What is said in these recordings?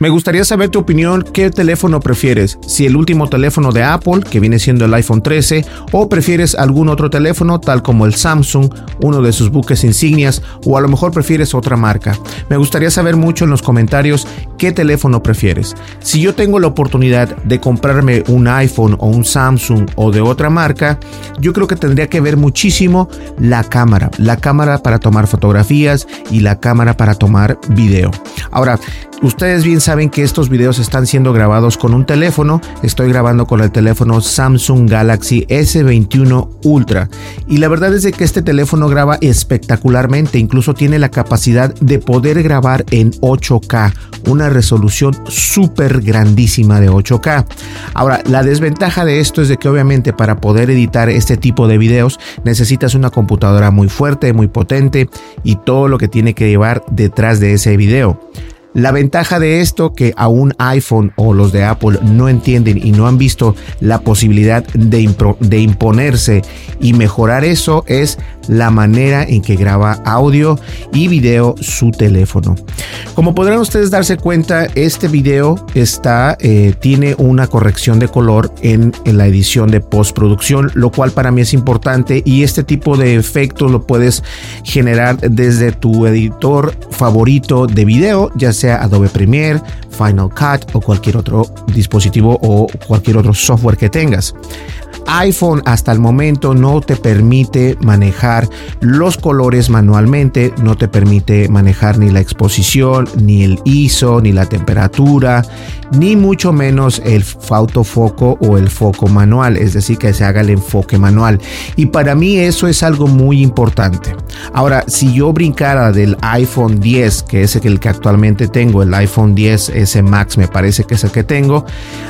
Me gustaría saber tu opinión, ¿qué teléfono prefieres? Si el último teléfono de Apple, que viene siendo el iPhone 13, o prefieres algún otro teléfono tal como el Samsung, uno de sus buques insignias, o a lo mejor prefieres otra marca. Me gustaría saber mucho en los comentarios qué teléfono prefieres. Si yo tengo la oportunidad de comprarme un iPhone o un Samsung o de otra marca, yo creo que tendría que ver muchísimo la cámara, la cámara para tomar fotografías y la cámara para tomar video. Ahora, Ustedes bien saben que estos videos están siendo grabados con un teléfono. Estoy grabando con el teléfono Samsung Galaxy S21 Ultra. Y la verdad es de que este teléfono graba espectacularmente. Incluso tiene la capacidad de poder grabar en 8K. Una resolución súper grandísima de 8K. Ahora, la desventaja de esto es de que obviamente para poder editar este tipo de videos necesitas una computadora muy fuerte, muy potente y todo lo que tiene que llevar detrás de ese video. La ventaja de esto que aún iPhone o los de Apple no entienden y no han visto la posibilidad de, de imponerse y mejorar eso es la manera en que graba audio y video su teléfono. Como podrán ustedes darse cuenta, este video está, eh, tiene una corrección de color en, en la edición de postproducción, lo cual para mí es importante y este tipo de efectos lo puedes generar desde tu editor favorito de video, ya sea Adobe Premiere, Final Cut o cualquier otro dispositivo o cualquier otro software que tengas iPhone hasta el momento no te permite manejar los colores manualmente, no te permite manejar ni la exposición, ni el ISO, ni la temperatura, ni mucho menos el autofoco o el foco manual, es decir, que se haga el enfoque manual. Y para mí eso es algo muy importante. Ahora, si yo brincara del iPhone 10, que es el que actualmente tengo, el iPhone 10 S Max me parece que es el que tengo,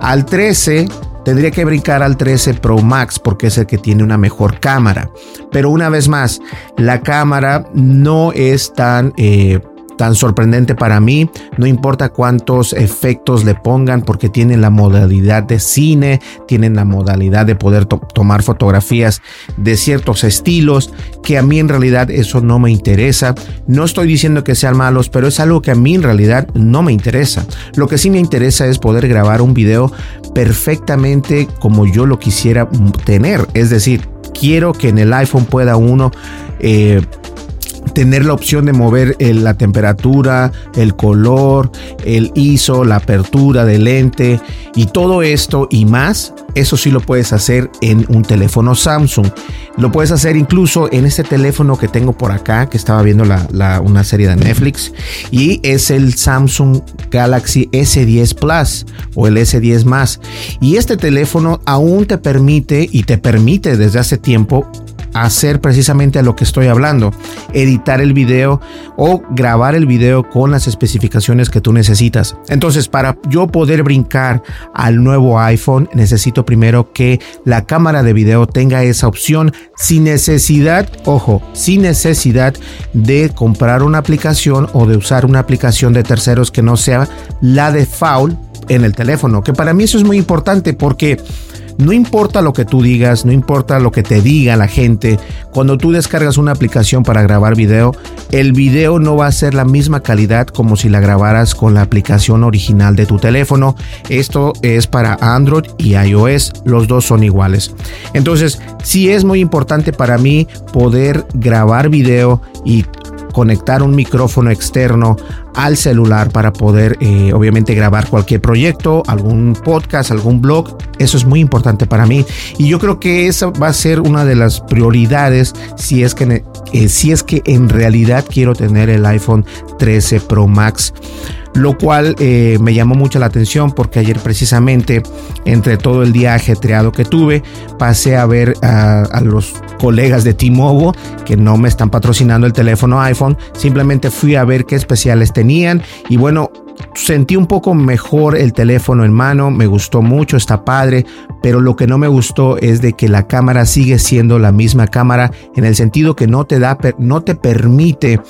al 13 tendría que brincar al 13 Pro Max porque es el que tiene una mejor cámara. Pero una vez más, la cámara no es tan... Eh, tan sorprendente para mí. No importa cuántos efectos le pongan porque tienen la modalidad de cine, tienen la modalidad de poder tomar fotografías de ciertos estilos, que a mí en realidad eso no me interesa. No estoy diciendo que sean malos, pero es algo que a mí en realidad no me interesa. Lo que sí me interesa es poder grabar un video perfectamente como yo lo quisiera tener. Es decir, quiero que en el iPhone pueda uno... Eh, tener la opción de mover eh, la temperatura, el color, el ISO, la apertura del lente y todo esto y más, eso sí lo puedes hacer en un teléfono Samsung. Lo puedes hacer incluso en este teléfono que tengo por acá, que estaba viendo una serie de Netflix, y es el Samsung Galaxy S10 Plus o el S10 más. Y este teléfono aún te permite y te permite desde hace tiempo hacer precisamente a lo que estoy hablando, editar el video o grabar el video con las especificaciones que tú necesitas. Entonces, para yo poder brincar al nuevo iPhone, necesito primero que la cámara de video tenga esa opción sin necesidad, ojo, sin necesidad de comprar una aplicación o de usar una aplicación de terceros que no sea la de Foul en el teléfono, que para mí eso es muy importante porque no importa lo que tú digas, no importa lo que te diga la gente, cuando tú descargas una aplicación para grabar video, el video no va a ser la misma calidad como si la grabaras con la aplicación original de tu teléfono. Esto es para Android y iOS, los dos son iguales. Entonces, sí es muy importante para mí poder grabar video y conectar un micrófono externo al celular para poder eh, obviamente grabar cualquier proyecto, algún podcast, algún blog. Eso es muy importante para mí y yo creo que esa va a ser una de las prioridades si es que, eh, si es que en realidad quiero tener el iPhone 13 Pro Max lo cual eh, me llamó mucho la atención porque ayer precisamente entre todo el día ajetreado que tuve pasé a ver a, los colegas de T-Mobile que no me están patrocinando el teléfono iPhone simplemente fui a ver qué especiales tenían y bueno sentí un poco mejor el teléfono en mano, me gustó mucho, está padre, pero lo que no me gustó es de que la cámara sigue siendo la misma cámara en el sentido que no te da, no te permite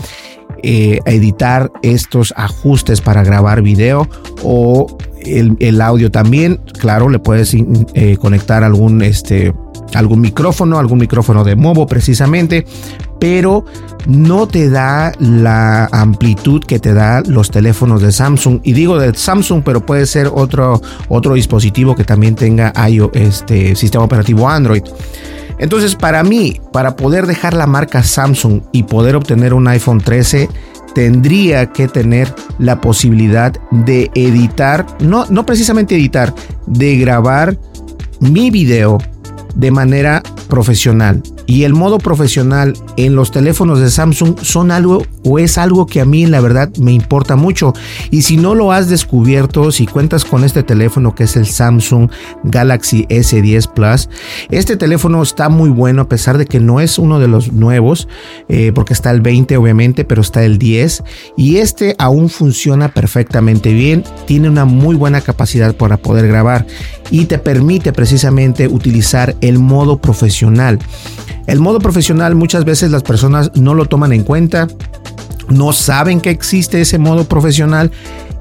eh, editar estos ajustes para grabar video o el, audio también. Claro, le puedes eh, conectar algún, este, algún micrófono, algún micrófono de movo precisamente, pero no te da la amplitud que te da los teléfonos de Samsung. Y digo de Samsung, pero puede ser otro, otro dispositivo que también tenga iOS, este sistema operativo Android. Entonces, para mí, para poder dejar la marca Samsung y poder obtener un iPhone 13, tendría que tener la posibilidad de editar, no, no precisamente editar, de grabar mi video de manera profesional y el modo profesional en los teléfonos de Samsung son algo o es algo que a mí la verdad me importa mucho. Y si no lo has descubierto, si cuentas con este teléfono que es el Samsung Galaxy S10 Plus, este teléfono está muy bueno a pesar de que no es uno de los nuevos, eh, porque está el 20 obviamente, pero está el 10 y este aún funciona perfectamente bien, tiene una muy buena capacidad para poder grabar y te permite precisamente utilizar el modo profesional. El modo profesional muchas veces las personas no lo toman en cuenta, no saben que existe ese modo profesional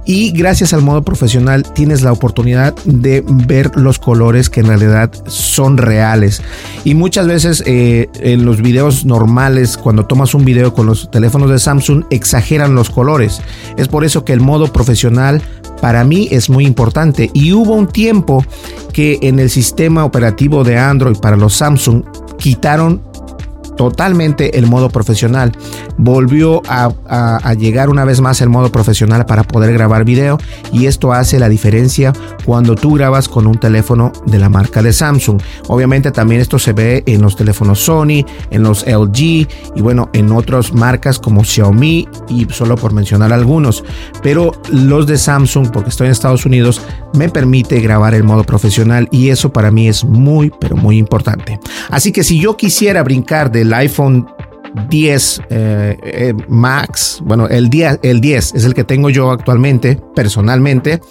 y gracias al modo profesional tienes la oportunidad de ver los colores que en realidad son reales. Y muchas veces eh, en los videos normales, cuando tomas un video con los teléfonos de Samsung, exageran los colores. Es por eso que el modo profesional para mí es muy importante. Y hubo un tiempo que en el sistema operativo de Android para los Samsung quitaron totalmente el modo profesional. Volvió a, llegar una vez más el modo profesional para poder grabar video y esto hace la diferencia cuando tú grabas con un teléfono de la marca de Samsung. Obviamente también esto se ve en los teléfonos Sony, en los LG y bueno, en otras marcas como Xiaomi y solo por mencionar algunos. Pero los de Samsung, porque estoy en Estados Unidos, me permite grabar el modo profesional y eso para mí es muy, pero muy importante. Así que si yo quisiera brincar del iPhone 10 eh, eh, Max, bueno, el 10, el 10 es el que tengo yo actualmente, personalmente,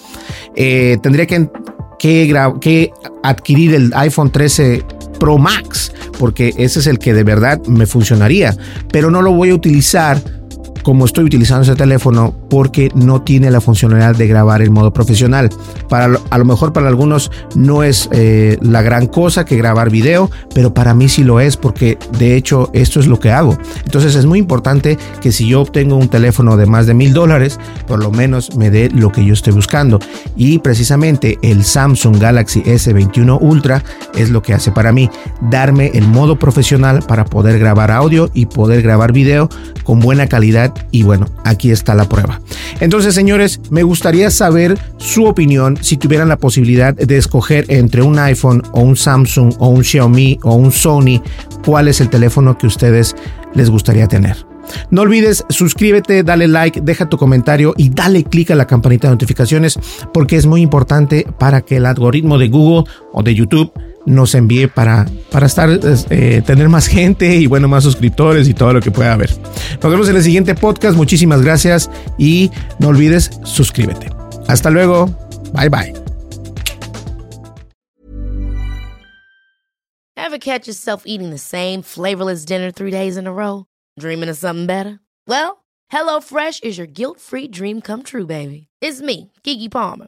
eh, tendría que, que, que adquirir el iPhone 13 Pro Max, porque ese es el que de verdad me funcionaría, pero no lo voy a utilizar como estoy utilizando ese teléfono porque no tiene la funcionalidad de grabar en modo profesional. Para, a lo mejor para algunos no es eh, la gran cosa que grabar video, pero para mí sí lo es porque de hecho esto es lo que hago. Entonces es muy importante que si yo obtengo un teléfono de más de mil dólares, por lo menos me dé lo que yo estoy buscando. Y precisamente el Samsung Galaxy S21 Ultra es lo que hace para mí, darme el modo profesional para poder grabar audio y poder grabar video con buena calidad y bueno, aquí está la prueba. Entonces, señores, me gustaría saber su opinión si tuvieran la posibilidad de escoger entre un iPhone o un Samsung o un Xiaomi o un Sony, cuál es el teléfono que ustedes les gustaría tener. No olvides suscríbete, dale like, deja tu comentario y dale clic a la campanita de notificaciones porque es muy importante para que el algoritmo de Google o de YouTube nos envíe para, para estar, eh, tener más gente y bueno, más suscriptores y todo lo que pueda haber. Nos vemos en el siguiente podcast. Muchísimas gracias y no olvides suscríbete. Hasta luego. Bye bye. Ever catch yourself eating the same flavorless dinner three days in a row? Dreaming of something better? Well, HelloFresh is your guilt-free dream come true, baby. It's me, Kiki Palmer.